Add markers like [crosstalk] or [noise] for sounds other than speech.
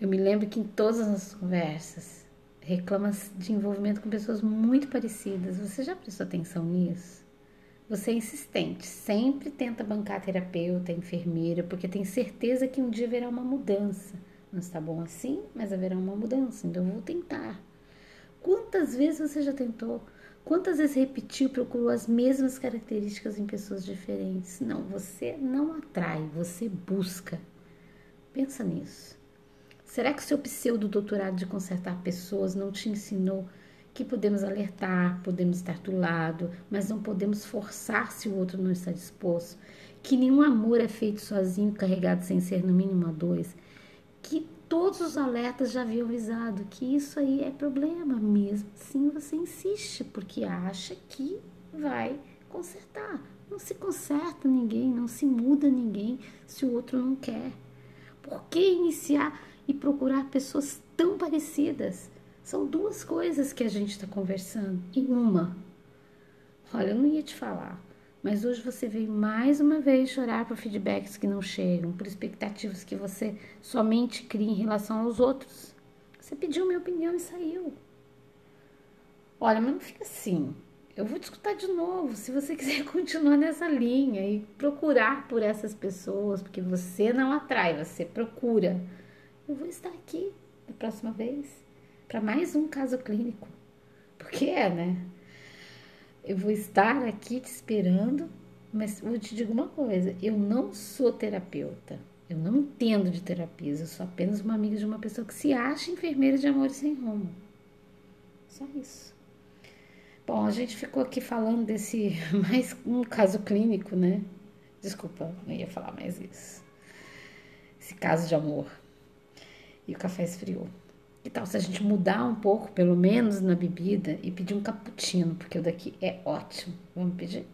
Eu me lembro que em todas as conversas reclama de envolvimento com pessoas muito parecidas. Você já prestou atenção nisso? Você é insistente, sempre tenta bancar terapeuta, enfermeira, porque tem certeza que um dia haverá uma mudança. Não está bom assim, mas haverá uma mudança, então eu vou tentar. Quantas vezes você já tentou? Quantas vezes repetiu, procurou as mesmas características em pessoas diferentes? Não, você não atrai, você busca. Pensa nisso. Será que o seu pseudo doutorado de consertar pessoas não te ensinou que podemos alertar, podemos estar do lado, mas não podemos forçar se o outro não está disposto? Que nenhum amor é feito sozinho, carregado sem ser no mínimo a dois? Que todos os alertas já haviam avisado que isso aí é problema mesmo. Sim, você insiste porque acha que vai consertar. Não se conserta ninguém, não se muda ninguém se o outro não quer. Por que iniciar e procurar pessoas tão parecidas? São duas coisas que a gente está conversando em uma. Olha, eu não ia te falar, mas hoje você veio mais uma vez chorar por feedbacks que não chegam, por expectativas que você somente cria em relação aos outros. Você pediu minha opinião e saiu. Olha, mas não fica assim. Eu vou te escutar de novo. Se você [laughs] quiser continuar nessa linha e procurar por essas pessoas, porque você não atrai, você procura. Eu vou estar aqui da próxima vez para mais um caso clínico. Porque é, né? eu vou estar aqui te esperando, mas vou te dizer uma coisa: eu não sou terapeuta, eu não entendo de terapias, eu sou apenas uma amiga de uma pessoa que se acha enfermeira de amor sem rumo. Só isso. Bom, a gente ficou aqui falando desse [laughs] mais um caso clínico, né? Desculpa, não ia falar mais isso. Esse caso de amor. E o café esfriou. Que tal se a gente mudar um pouco, pelo menos na bebida, e pedir um cappuccino, porque o daqui é ótimo. Vamos pedir?